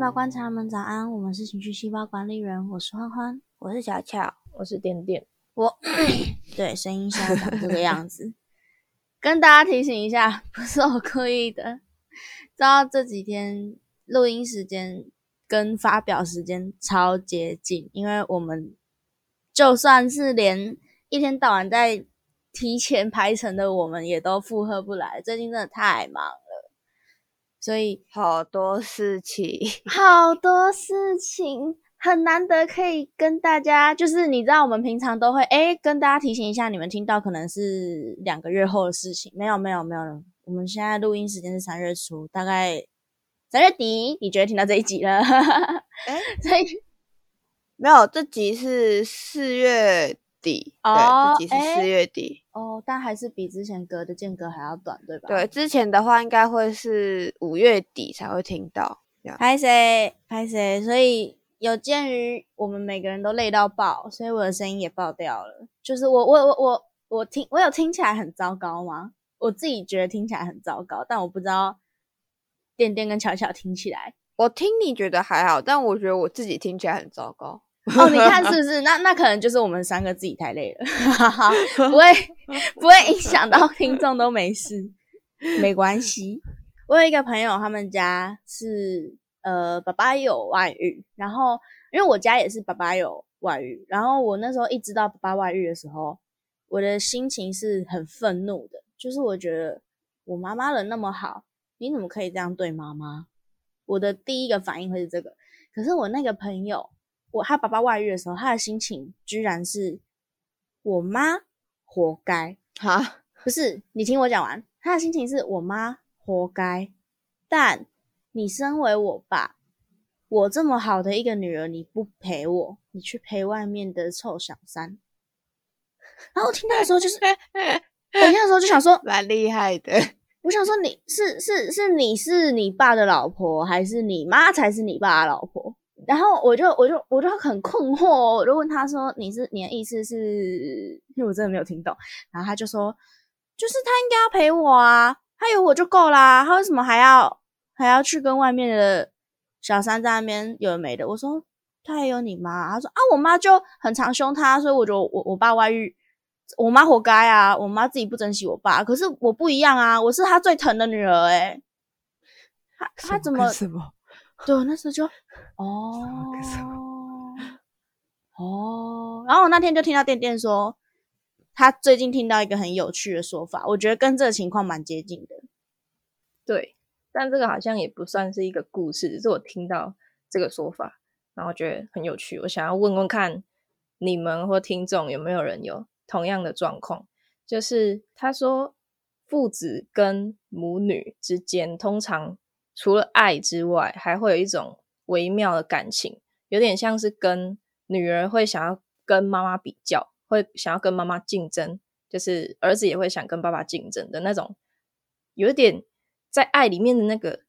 胞观察们早安，我们是情绪细胞管理人，我是欢欢，我是小巧，我是点点。我 对声音像长这个样子，跟大家提醒一下，不是我故意的。知道这几天录音时间跟发表时间超接近，因为我们就算是连一天到晚在提前排程的，我们也都负荷不来。最近真的太忙了，所以好多事情，好多事情。很难得可以跟大家，就是你知道，我们平常都会哎跟大家提醒一下，你们听到可能是两个月后的事情。没有，没有，没有。我们现在录音时间是三月初，大概三月底，你觉得听到这一集了？哎，所以没有，这集是四月底，对，这集是四月底。哦，但还是比之前隔的间隔还要短，对吧？对，之前的话应该会是五月底才会听到。拍谁？拍谁？所以。有鉴于我们每个人都累到爆，所以我的声音也爆掉了。就是我我我我我听我有听起来很糟糕吗？我自己觉得听起来很糟糕，但我不知道电电跟巧巧听起来，我听你觉得还好，但我觉得我自己听起来很糟糕。哦，你看是不是？那那可能就是我们三个自己太累了，不会不会影响到听众都没事，没关系。我有一个朋友，他们家是。呃，爸爸有外遇，然后因为我家也是爸爸有外遇，然后我那时候一知道爸爸外遇的时候，我的心情是很愤怒的，就是我觉得我妈妈人那么好，你怎么可以这样对妈妈？我的第一个反应会是这个。可是我那个朋友，我他爸爸外遇的时候，他的心情居然是我妈活该哈，不是，你听我讲完，他的心情是我妈活该，但。你身为我爸，我这么好的一个女儿，你不陪我，你去陪外面的臭小三。然后我听到的时候，就是 我听的时候就想说，蛮厉害的。我想说，你是是是，你是你爸的老婆，还是你妈才是你爸的老婆？然后我就我就我就很困惑，我就问他说：“你是你的意思是？”因为我真的没有听懂。然后他就说：“就是他应该要陪我啊，他有我就够啦，他为什么还要？”还要去跟外面的小三在那边有没的？我说他还有你妈，他说啊，我妈就很常凶他，所以我就我我爸外遇，我妈活该啊，我妈自己不珍惜我爸，可是我不一样啊，我是他最疼的女儿哎，他他怎么？什么？对，那时候就哦哦，然后我那天就听到店店说，他最近听到一个很有趣的说法，我觉得跟这个情况蛮接近的，对。但这个好像也不算是一个故事，只是我听到这个说法，然后觉得很有趣。我想要问问看你们或听众有没有人有同样的状况，就是他说父子跟母女之间，通常除了爱之外，还会有一种微妙的感情，有点像是跟女儿会想要跟妈妈比较，会想要跟妈妈竞争，就是儿子也会想跟爸爸竞争的那种，有点。在爱里面的那个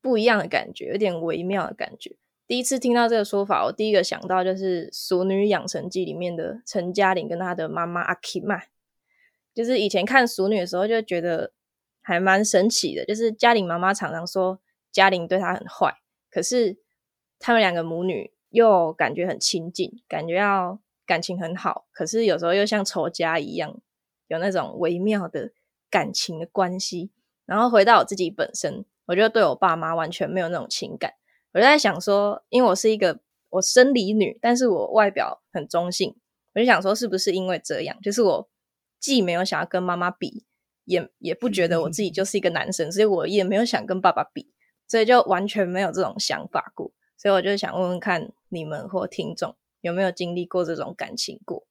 不一样的感觉，有点微妙的感觉。第一次听到这个说法，我第一个想到就是《熟女养成记》里面的陈嘉玲跟她的妈妈阿 K 嘛。就是以前看《熟女》的时候，就觉得还蛮神奇的。就是嘉玲妈妈常常说嘉玲对她很坏，可是他们两个母女又感觉很亲近，感觉要感情很好，可是有时候又像仇家一样，有那种微妙的感情的关系。然后回到我自己本身，我觉得对我爸妈完全没有那种情感。我就在想说，因为我是一个我生理女，但是我外表很中性，我就想说，是不是因为这样，就是我既没有想要跟妈妈比，也也不觉得我自己就是一个男生，所以我也没有想跟爸爸比，所以就完全没有这种想法过。所以我就想问问看你们或听众有没有经历过这种感情过。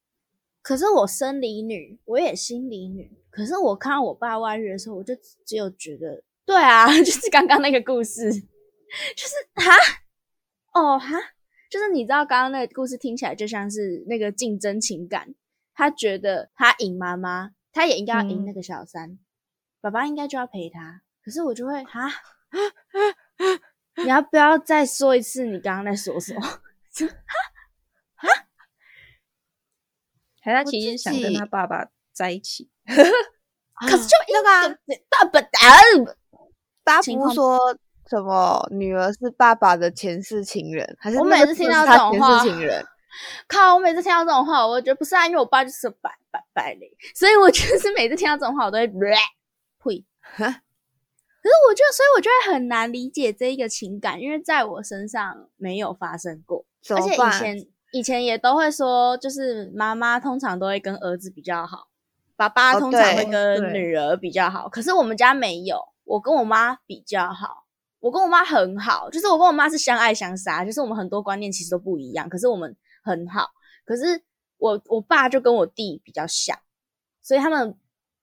可是我生理女，我也心理女。可是我看到我爸外遇的时候，我就只有觉得，对啊，就是刚刚那个故事，就是哈，哦哈，就是你知道刚刚那个故事听起来就像是那个竞争情感，他觉得他赢妈妈，他也应该要赢那个小三，爸爸应该就要陪他。可是我就会哈，你要不要再说一次你刚刚在说什么？还他其实想跟他爸爸在一起，可是就那个大本 大家不说什么女儿是爸爸的前世情人，还是我每次听到这种话，情人？靠！我每次听到这种话，我觉得不是啊，因为我爸就是白白白嘞，所以我就是每次听到这种话，我都会呸。可是我觉得，所以我觉得很难理解这一个情感，因为在我身上没有发生过，而且以前以前也都会说，就是妈妈通常都会跟儿子比较好，爸爸通常会跟女儿比较好。可是我们家没有，我跟我妈比较好，我跟我妈很好，就是我跟我妈是相爱相杀，就是我们很多观念其实都不一样，可是我们很好。可是我我爸就跟我弟比较像，所以他们，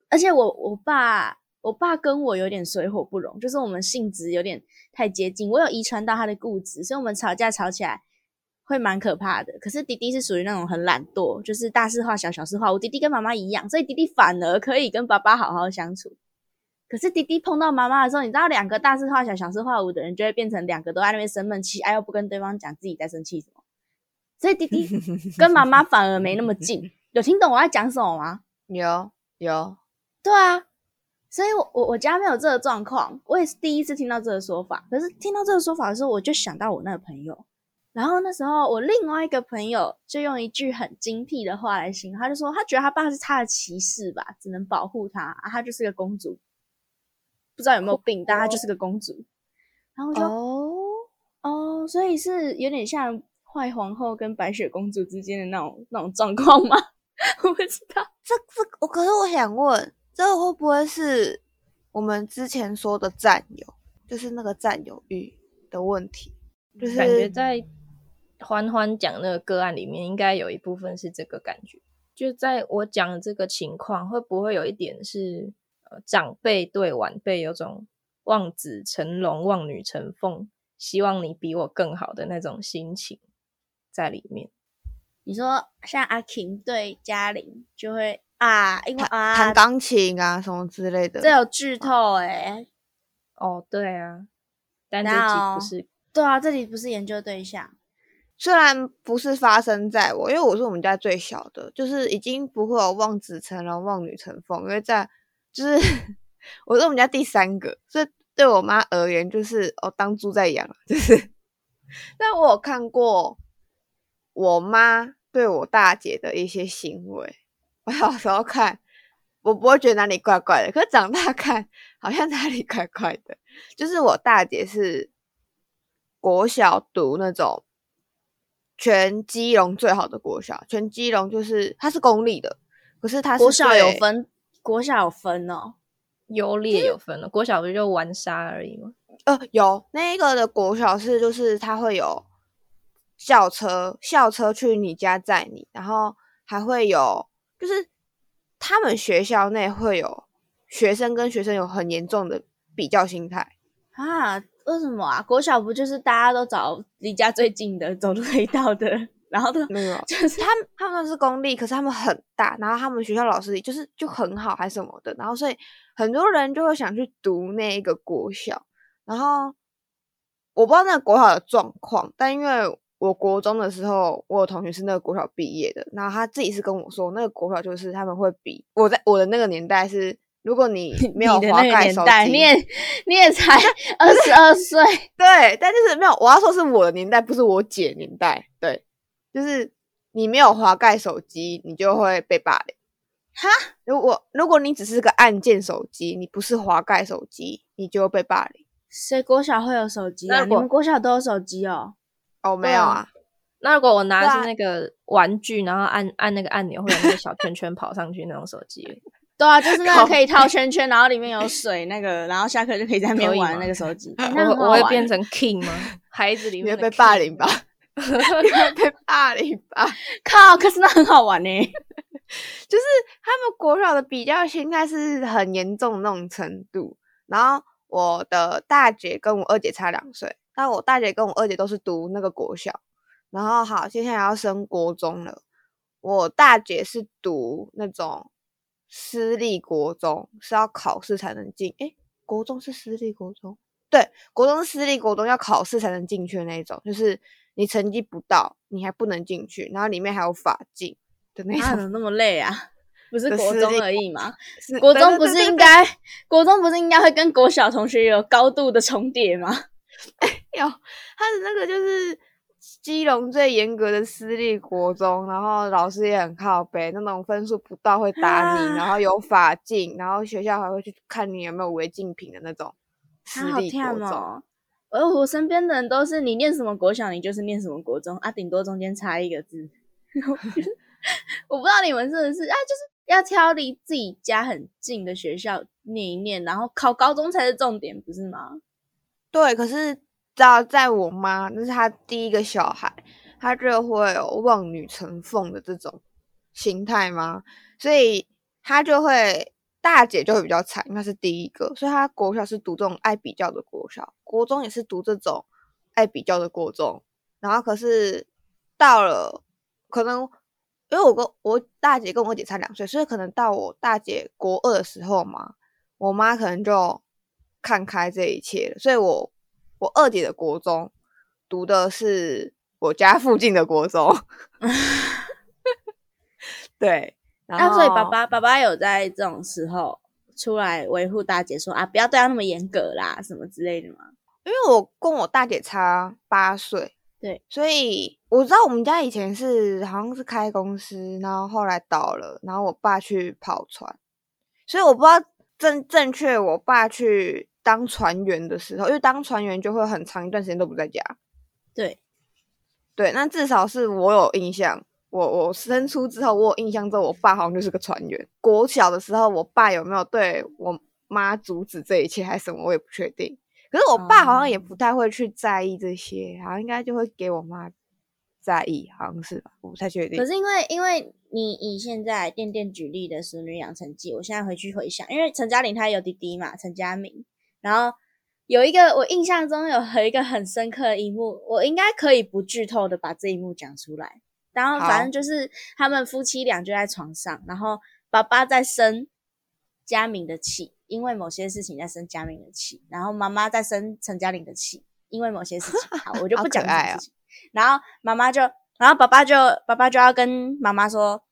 而且我我爸。我爸跟我有点水火不容，就是我们性子有点太接近。我有遗传到他的固执，所以我们吵架吵起来会蛮可怕的。可是弟弟是属于那种很懒惰，就是大事化小，小事化无。弟弟跟妈妈一样，所以弟弟反而可以跟爸爸好好相处。可是弟弟碰到妈妈的时候，你知道，两个大事化小，小事化无的人，就会变成两个都在那边生闷气，哎，又不跟对方讲自己在生气什么。所以弟弟 跟妈妈反而没那么近。有听懂我在讲什么吗？有有，对啊。所以，我我我家没有这个状况，我也是第一次听到这个说法。可是听到这个说法的时候，我就想到我那个朋友。然后那时候，我另外一个朋友就用一句很精辟的话来形容，他就说他觉得他爸是他的骑士吧，只能保护他啊，他就是个公主，不知道有没有病，但他就是个公主。然后我说哦哦，所以是有点像坏皇后跟白雪公主之间的那种那种状况吗？我不知道，这这我可是我想问。这个会不会是我们之前说的占有，就是那个占有欲的问题？就是感觉在欢欢讲那个个案里面，应该有一部分是这个感觉。就在我讲这个情况，会不会有一点是呃长辈对晚辈有种望子成龙、望女成凤，希望你比我更好的那种心情在里面？你说像阿婷对嘉玲就会。啊，因为啊，弹钢琴啊，什么之类的，这有剧透哎。哦，对啊，但这集不是，对啊，这里不是研究对象。虽然不是发生在我，因为我是我们家最小的，就是已经不会有望子成龙、望女成凤，因为在就是 我是我们家第三个，所以对我妈而言，就是哦当猪在养，就是。但我有看过我妈对我大姐的一些行为。我小时候看，我不会觉得哪里怪怪的，可是长大看，好像哪里怪怪的。就是我大姐是国小读那种全基隆最好的国小，全基隆就是它是公立的，可是它国小有分，国小有分哦，优劣有分了。国小不就玩沙而已吗？呃，有那个的国小是就是它会有校车，校车去你家载你，然后还会有。就是他们学校内会有学生跟学生有很严重的比较心态啊？为什么啊？国小不就是大家都找离家最近的，走路可以到的，然后都没有，就是他们他们都是公立，可是他们很大，然后他们学校老师就是就很好还是什么的，然后所以很多人就会想去读那一个国小，然后我不知道那个国小的状况，但因为。我国中的时候，我有同学是那个国小毕业的，然后他自己是跟我说，那个国小就是他们会比我在我的那个年代是，如果你 没有滑盖手机，你也你也才 二十二岁，对，但就是没有，我要说是我的年代，不是我姐年代，对，就是你没有滑盖手机，你就会被霸凌。哈，如果如果你只是个按键手机，你不是滑盖手机，你就被霸凌。谁国小会有手机啊？你们国小都有手机哦。哦，没有啊。那如果我拿的是那个玩具，然后按按那个按钮，会有那个小圈圈跑上去那种手机。对啊，就是那个可以套圈圈，然后里面有水那个，然后下课就可以在那边玩那个手机。我我会变成 king 吗？孩子里面被霸凌吧？被霸凌吧？靠！可是那很好玩呢。就是他们国小的比较心态是很严重那种程度。然后我的大姐跟我二姐差两岁。但我大姐跟我二姐都是读那个国小，然后好，接下来要升国中了。我大姐是读那种私立国中，是要考试才能进。诶，国中是私立国中？对，国中是私立国中，要考试才能进去的那种，就是你成绩不到，你还不能进去，然后里面还有法进的那种。怎么那么累啊？不是 国中而已吗？国中不是应该，国中不是应该会跟国小同学有高度的重叠吗？有，他的那个就是基隆最严格的私立国中，然后老师也很靠背，那种分数不到会打你，然后有法禁，然后学校还会去看你有没有违禁品的那种私立国中。而我身边的人都是你念什么国小，你就是念什么国中啊，顶多中间差一个字。我不知道你们是不是啊，就是要挑离自己家很近的学校念一念，然后考高中才是重点，不是吗？对，可是道在我妈，那是她第一个小孩，她就会有望女成凤的这种心态吗？所以她就会大姐就会比较惨，因为是第一个，所以她国小是读这种爱比较的国小，国中也是读这种爱比较的国中，然后可是到了可能因为我跟我大姐跟我姐差两岁，所以可能到我大姐国二的时候嘛，我妈可能就看开这一切了，所以我我二姐的国中读的是我家附近的国中，对，然啊，后所以爸爸爸爸有在这种时候出来维护大姐说啊，不要对她那么严格啦，什么之类的吗？因为我跟我大姐差八岁，对，所以我知道我们家以前是好像是开公司，然后后来倒了，然后我爸去跑船，所以我不知道正正确我爸去当船员的时候，因为当船员就会很长一段时间都不在家，对，对，那至少是我有印象，我我生出之后，我有印象之后，我爸好像就是个船员。国小的时候，我爸有没有对我妈阻止这一切还是什么，我也不确定。可是我爸好像也哦不太会去在意这些，好像应该就会给我妈在意，好像是吧？我不太确定可。是因为因为你以现在店店举例的《熟女养成记》，我现在回去回想，因为陈嘉玲她有弟弟嘛，陈嘉明，然后有一个我印象中有和一个很深刻的一幕，我应该可以不剧透的把这一幕讲出来。然后反正就是他们夫妻俩就在床上，然后爸爸在生嘉明的气，因为某些事情在生嘉明的气，然后妈妈在生陈嘉玲的气，因为某些事情。好，我就 不讲这件事情。然后妈妈就，然后爸爸就爸爸就要跟妈妈说，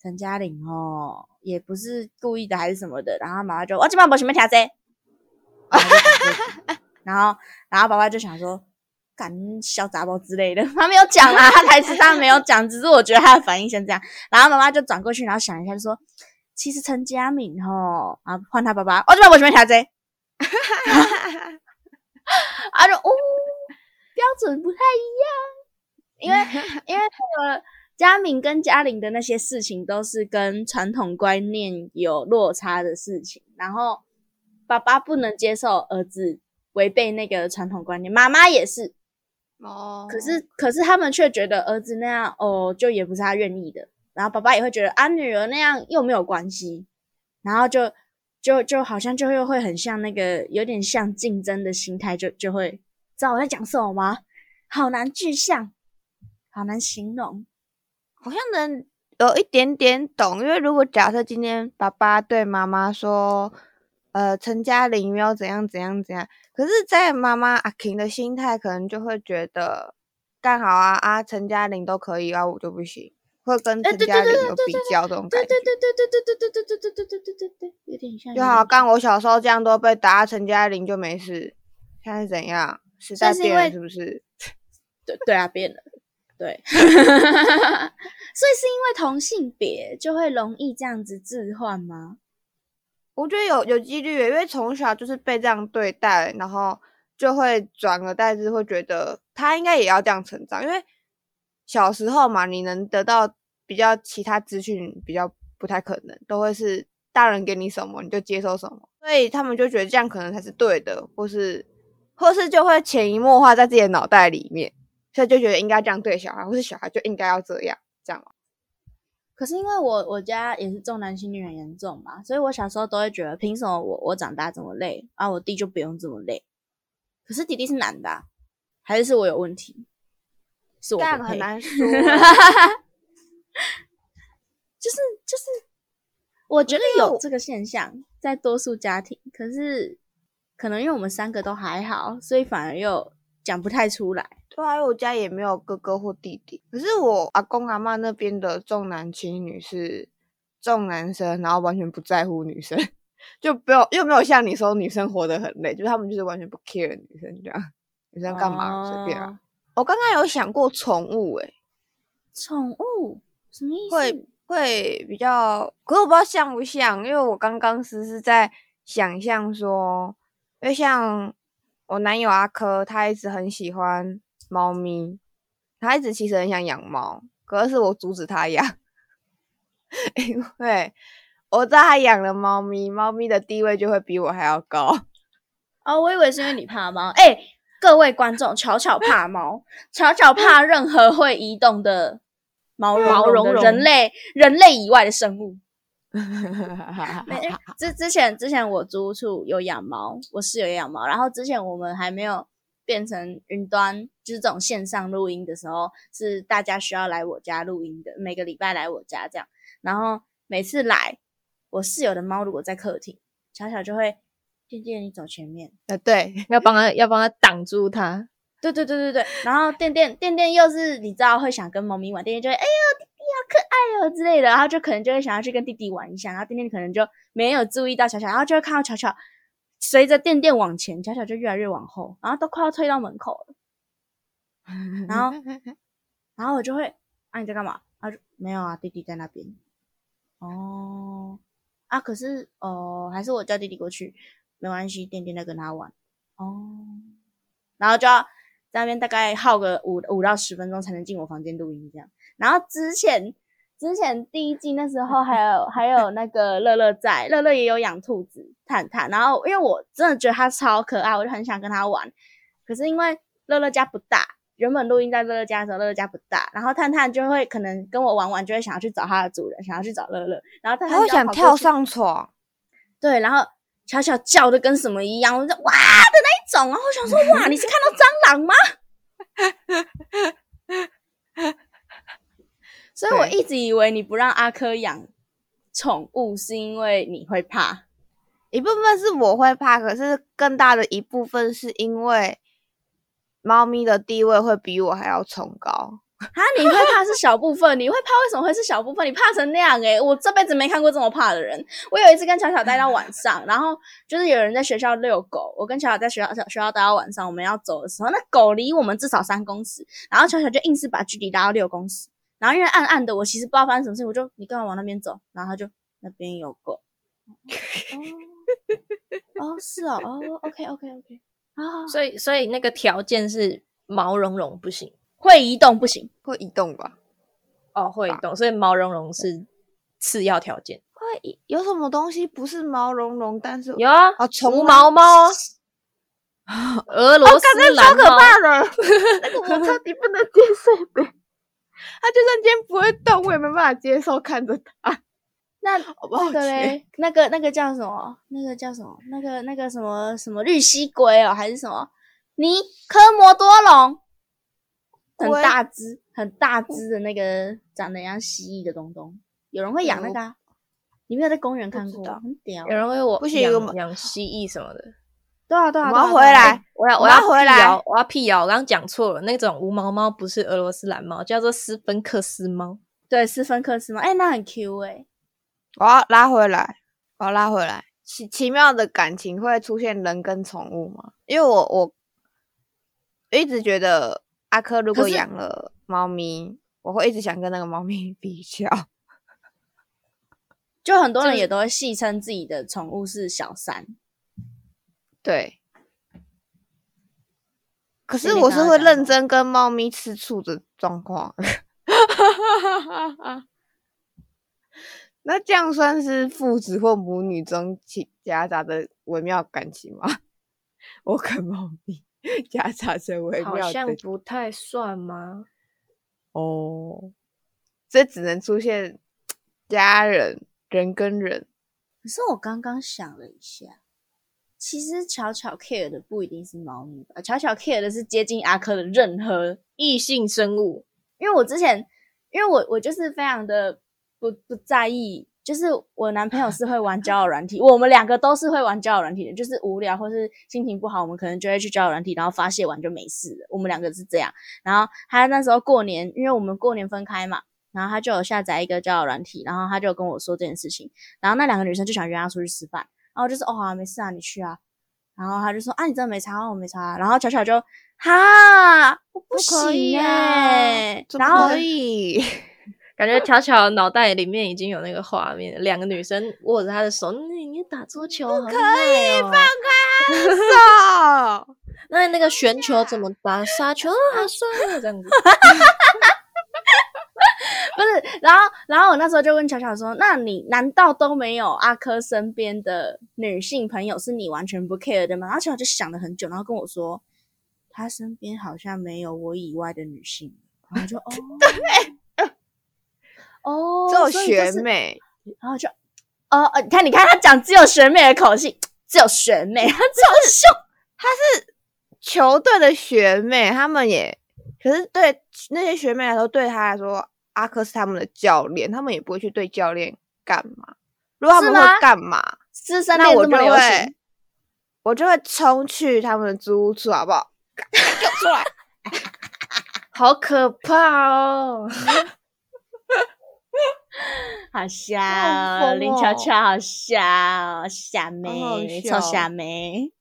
陈嘉玲哦，也不是故意的还是什么的。然后妈妈就，我今晚没什么听这，然后然后然后爸爸就想说，干小杂包之类的，他没有讲啦，他台词上没有讲，只是我觉得他的反应像这样。然后妈妈就转过去，然后想一下就说，其实陈佳敏哦，啊换他爸爸，我今晚不什么听这，啊就哦，标准不太一样，因为 因为那个佳敏跟嘉玲的那些事情都是跟传统观念有落差的事情，然后爸爸不能接受儿子违背那个传统观念，妈妈也是，哦，可是可是他们却觉得儿子那样哦，就也不是他愿意的，然后爸爸也会觉得啊，女儿那样又没有关系，然后就就就好像就又会很像那个有点像竞争的心态，就就会知道我在讲什么吗？好难具象，好难形容。好像能有一点点懂，因为如果假设今天爸爸对妈妈说，呃，陈嘉玲没有怎样怎样怎样，可是，在妈妈阿 King 的心态，可能就会觉得干好啊啊，陈嘉玲都可以啊，我就不行，会跟陈嘉玲有比较这种感觉。对对对对对对对对对对对对对对对，有点像。就好，干我小时候这样都被打，陈嘉玲就没事，现在是怎样？时代变了是不是？对对啊，变了，对，所以是因为同性别就会容易这样子置换吗？我觉得有有几率，因为从小就是被这样对待，然后就会转而代之，会觉得他应该也要这样成长。因为小时候嘛，你能得到比较其他资讯比较不太可能，都会是大人给你什么你就接受什么，所以他们就觉得这样可能才是对的，或是或是就会潜移默化在自己的脑袋里面，所以就觉得应该这样对小孩，或是小孩就应该要这样，这样。可是因为我我家也是重男轻女很严重嘛，所以我小时候都会觉得，凭什么我我长大这么累啊，我弟就不用这么累？可是弟弟是男的、啊，还是是我有问题？是我很难 说。就是就是，我觉得有这个现象在多数家庭，可是可能因为我们三个都还好，所以反而又讲不太出来。对啊，因为我家也没有哥哥或弟弟，可是我阿公阿妈那边的重男轻女是重男生，然后完全不在乎女生，就不有又没有像你说女生活得很累，就是他们就是完全不 care 女生这样。女生干嘛随便啊。哦我刚刚有想过宠物、欸，宠物什么意思？会会比较，可是我不知道像不像，因为我刚刚是是在想象说，因为像我男友阿珂，他一直很喜欢猫咪，他一直其实很想养猫，可是我阻止他养，因为我知道他养了猫咪，猫咪的地位就会比我还要高。哦，我以为是因为你怕猫。哎、各位观众，巧巧怕猫，巧巧怕任何会移动的毛茸茸的毛茸茸人类人类以外的生物。没 之之前之前我租屋处有养猫，我室友也养猫，然后之前我们还没有变成云端，就是这种线上录音的时候，是大家需要来我家录音的，每个礼拜来我家这样，然后每次来，我室友的猫如果在客厅，巧巧就会渐渐你走前面。呃，对，要帮他 要帮他挡住他。对对对对对，然后店店店店又是你知道会想跟猫咪玩，店店就会哎呦弟弟好可爱哦之类的，然后就可能就会想要去跟弟弟玩一下，然后店店可能就没有注意到巧巧，然后就会看到巧巧随着店店往前，巧巧就越来越往后，然后都快要推到门口了，然后然后我就会啊你在干嘛？啊就没有啊，弟弟在那边。哦，啊可是哦还是我叫弟弟过去，没关系，店店在跟他玩。哦，然后就要在那边大概耗个五五到十分钟才能进我房间录音这样。然后之前之前第一季那时候还有还有那个乐乐在，乐乐也有养兔子探探，然后因为我真的觉得它超可爱，我就很想跟它玩。可是因为乐乐家不大，原本录音在乐乐家的时候，乐乐家不大，然后探探就会可能跟我玩玩，就会想要去找它的主人，想要去找乐乐，然后探探他会想跳上床。对，然后巧巧叫的跟什么一样，我就哇的那一种，然后我想说 哇，你是看到蟑螂吗？所以我一直以为你不让阿珂养宠物，是因为你会怕。一部分是我会怕，可是更大的一部分是因为猫咪的地位会比我还要崇高。啊，你会怕是小部分，你会怕为什么会是小部分？你怕成那样诶、我这辈子没看过这么怕的人。我有一次跟巧巧待到晚上，然后就是有人在学校遛狗，我跟巧巧在学校学校待到晚上，我们要走的时候，那狗离我们至少三公尺，然后巧巧就硬是把距离拉到六公尺，然后因为暗暗的，我其实不知道发生什么事情，我就你干嘛往那边走？然后他就那边有狗。哦，哦是哦，哦，OK OK OK，啊，所以所以那个条件是毛茸茸不行会移动不行，会移动吧？哦，会动，所以毛茸茸是次要条件。会移有什么东西不是毛茸茸，但是有啊，啊虫毛猫啊，俄罗斯蓝猫，的，那个我彻底不能接受的。它就算今天不会动，我也没办法接受看着它。那好抱那个歉，嘞，那个那个叫什么？那个叫什么？那个那个什么什么绿蜥龟哦，还是什么尼科摩多龙？很大只，很大只的那个长得像蜥蜴的东东，有人会养那个、啊？你没有在公园看过？很屌有。人会我不行养养蜥蜴什么的。对啊对啊，我要回来。我要我要回来谣，我要辟谣，我刚刚讲错了，那种无毛猫不是俄罗斯蓝猫，叫做斯芬克斯猫。对斯芬克斯猫？哎、那很 Q 哎、我要拉回来，我要拉回来。奇奇妙的感情会出现人跟宠物吗？因为我我一直觉得阿珂如果养了猫咪，我会一直想跟那个猫咪 比较。就很多人也都会戏称自己的宠物是小三。对，可是我是会认真跟猫咪吃醋的状况。那这样算是父子或母女中其夹杂的微妙感情吗？我跟猫咪夹杂着微好妙的像不太算吗？哦，这只能出现家人人跟人。可是我刚刚想了一下，其实巧巧 care 的不一定是猫咪吧，巧巧 care 的是接近阿珂的任何，异性生物，因为我之前，因为我我就是非常的不不在意，就是我男朋友是会玩交友软体，我们两个都是会玩交友软体的，就是无聊或是心情不好，我们可能就会去交友软体，然后发泄完就没事了。我们两个是这样。然后他那时候过年，因为我们过年分开嘛，然后他就有下载一个交友软体，然后他就跟我说这件事情，然后那两个女生就想约他出去吃饭，然后我就是哦没事啊，你去啊。然后他就说啊，你真的没擦，我没擦。然后巧巧就哈，我不行啊哎、怎么然后可以？感觉 巧巧脑袋里面已经有那个画面，两个女生握着他的手，你你打桌球好可以放开手 那那个旋球怎么打？杀球啊，好帅啊，这样子。不是，然后然后我那时候就问巧巧说，那你难道都没有阿珂身边的女性朋友是你完全不 care 的吗？然后巧巧就想了很久，然后跟我说，他身边好像没有我以外的女性。然后我就哦，对，哦，只有学妹，然后就，哦，呃你看，你看他讲只有学妹的口气，只有学妹，他超凶。球队的学妹，他们也，可是对那些学妹来说，对他来说，阿珂是他们的教练，他们也不会去对教练干嘛。如果他们会干嘛，师生那我就恋这么流会行，，我就会冲去他们的租屋处，好不好？给我出来！好可怕哦！好笑哦，林巧巧好笑哦，傻妹，臭笑傻妹。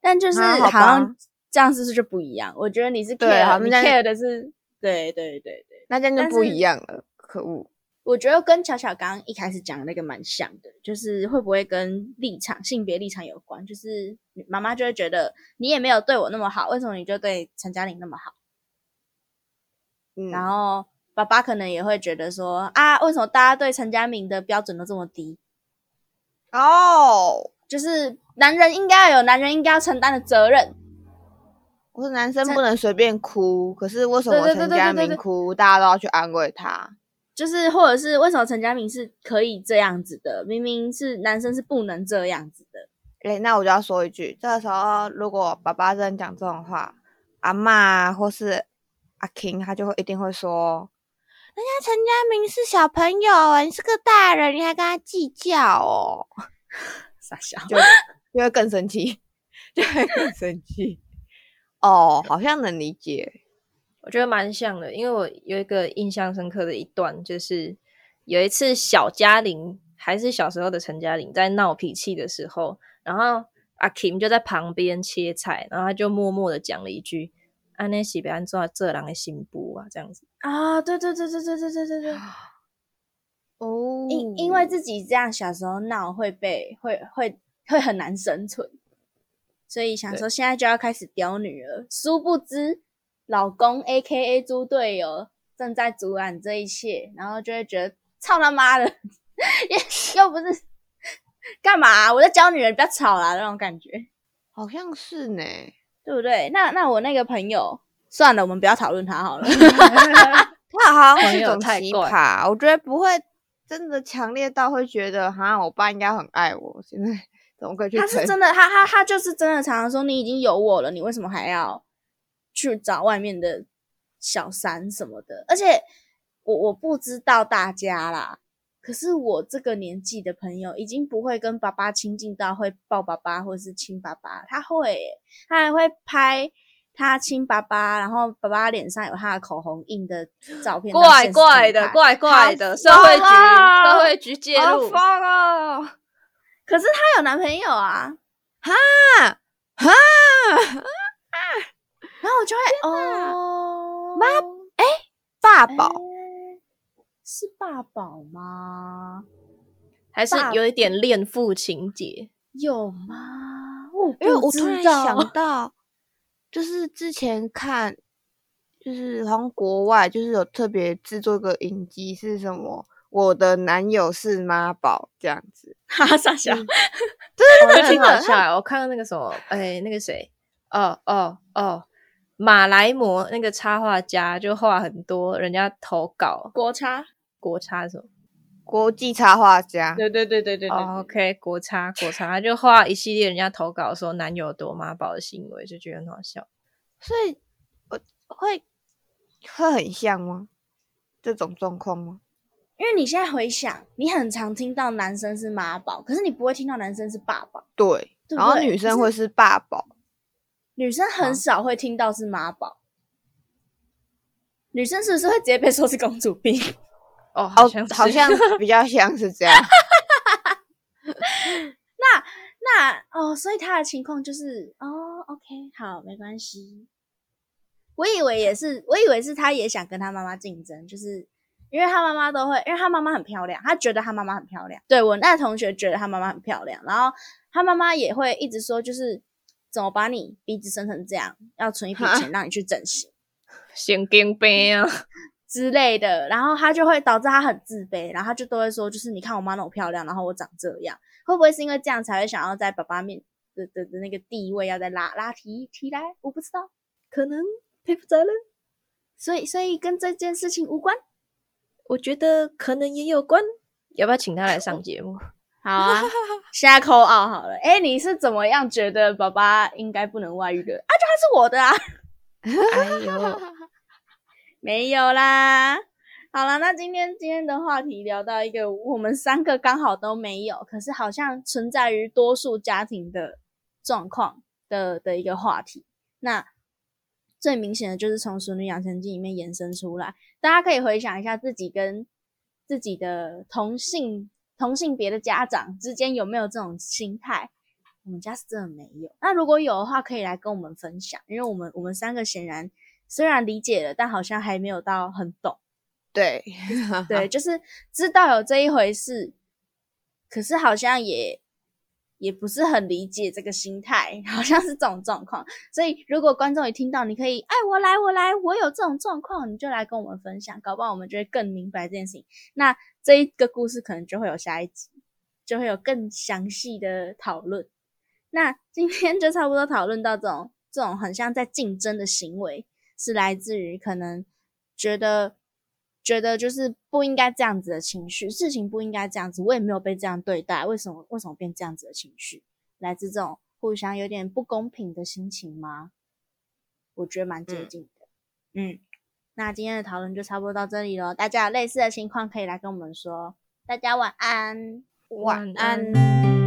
但就是啊好好像吧这样是不是就不一样？我觉得你是 care，你 care 的是，对对对对。那这样就不一样了，可恶！我觉得跟巧巧刚刚一开始讲的那个蛮像的，就是会不会跟立场、性别立场有关？就是妈妈就会觉得你也没有对我那么好，为什么你就对陈嘉玲那么好？嗯，然后爸爸可能也会觉得说啊，为什么大家对陈嘉明的标准都这么低？哦，就是男人应该要有男人应该要承担的责任。我说男生不能随便哭，可是为什么陈嘉对对对明哭，大家都要去安慰他？就是或者是为什么陈嘉明是可以这样子的，明明是男生是不能这样子的。诶，那我就要说一句，这个时候如果爸爸真的讲这种话，阿嬷或是阿 king 他就会一定会说，人家陈嘉明是小朋友，你是个大人，你还跟他计较哦，傻笑，就就会更生气，就会更生气。哦，好像能理解。我觉得蛮像的，因为我有一个印象深刻的一段，就是有一次小嘉玲还是小时候的陈嘉玲在闹脾气的时候，然后阿 Kim 就在旁边切菜，然后他就默默的讲了一句：“安内喜被安做这人的心不啊，这样子。啊，对对对对对对对对对，哦。因因为自己这样小时候闹会被会会会很难生存，所以想说现在就要开始刁女儿，殊不知老公 A K A 猪队友正在阻拦这一切，然后就会觉得操他妈的，又又不是干嘛、我在教女儿，不要吵啦那种感觉，好像是呢。对不对？那那我那个朋友，算了，我们不要讨论他好了。他好像朋友是种奇葩，我觉得不会真的强烈到会觉得，哈，我爸应该很爱我，现在 怎么可以他是真的，他他他就是真的常常说你已经有我了，你为什么还要去找外面的小三什么的？而且我我不知道大家啦，可是我这个年纪的朋友已经不会跟爸爸亲近到会抱爸爸或是亲爸爸，他会耶，他还会拍。他亲爸爸，然后爸爸脸上有他的口红印的照片，怪怪的，怪怪的，社会局社会局介入，好疯哦！可是她有男朋友啊，哈哈，然后我就会哦，妈爸宝诶是爸宝吗？还是有一点恋父情节。有吗？我因为我突然想到，就是之前看，就是好像国外就是有特别制作个影集，是什么？我的男友是妈宝这样子，哈哈傻笑，对对对真的很好笑欸。我看到那个什么，哎，那个谁，哦哦哦，马来貘那个插画家就画很多人家投稿国插，国插什么。国际插画家，对对对对对 OK，国插国插，他就画一系列人家投稿说男友多妈宝的行为，就觉得很好笑。所以我会会很像吗？这种状况吗？因为你现在回想，你很常听到男生是妈宝，可是你不会听到男生是爸爸，对，然后女生会是爸宝，女生很少会听到是妈宝。女生是不是会直接被说是公主病？哦，好哦像，是好像比较 像是这样。那哦，所以他的情况就是哦，OK，好，没关系。我以为也是，我以为是他也想跟他妈妈竞争，就是因为他妈妈都会，因为他妈妈很漂亮，他觉得他妈妈很漂亮。对我那同学觉得他妈妈很漂亮，然后他妈妈也会一直说，就是怎么把你鼻子生成这样，要存一笔钱让你去整形，神经病啊之类的，然后他就会导致他很自卑，然后他就都会说，就是你看我妈那么漂亮，然后我长这样，会不会是因为这样才会想要在爸爸面的的的那个地位要再拉拉提提来？我不知道，可能佩服责任，所以所以跟这件事情无关。我觉得可能也有关，要不要请他来上节目？好啊，现在扣二好了。哎，你是怎么样觉得爸爸应该不能外遇的？啊，就他是我的啊。哎呦，没有啦。好了，那今天今天的话题聊到一个我们三个刚好都没有，可是好像存在于多数家庭的状况的的一个话题。那最明显的就是从《熟女养成记》里面延伸出来，大家可以回想一下自己跟自己的同性同性别的家长之间有没有这种心态。我们家是真的没有。那如果有的话，可以来跟我们分享，因为我们我们三个显然虽然理解了，但好像还没有到很懂。对 对，就是知道有这一回事，可是好像也也不是很理解这个心态，好像是这种状况。所以如果观众也听到，你可以哎，我来，我来，我有这种状况，你就来跟我们分享，搞不好我们就会更明白这件事情。那这一个故事可能就会有下一集，就会有更详细的讨论。那今天就差不多讨论到这种这种很像在竞争的行为，是来自于可能觉得觉得就是不应该这样子的情绪，事情不应该这样子，我也没有被这样对待，为什么为什么变这样子的情绪？来自这种互相有点不公平的心情吗？我觉得蛮接近的。嗯，那今天的讨论就差不多到这里了，大家有类似的情况可以来跟我们说。大家晚安，晚安。安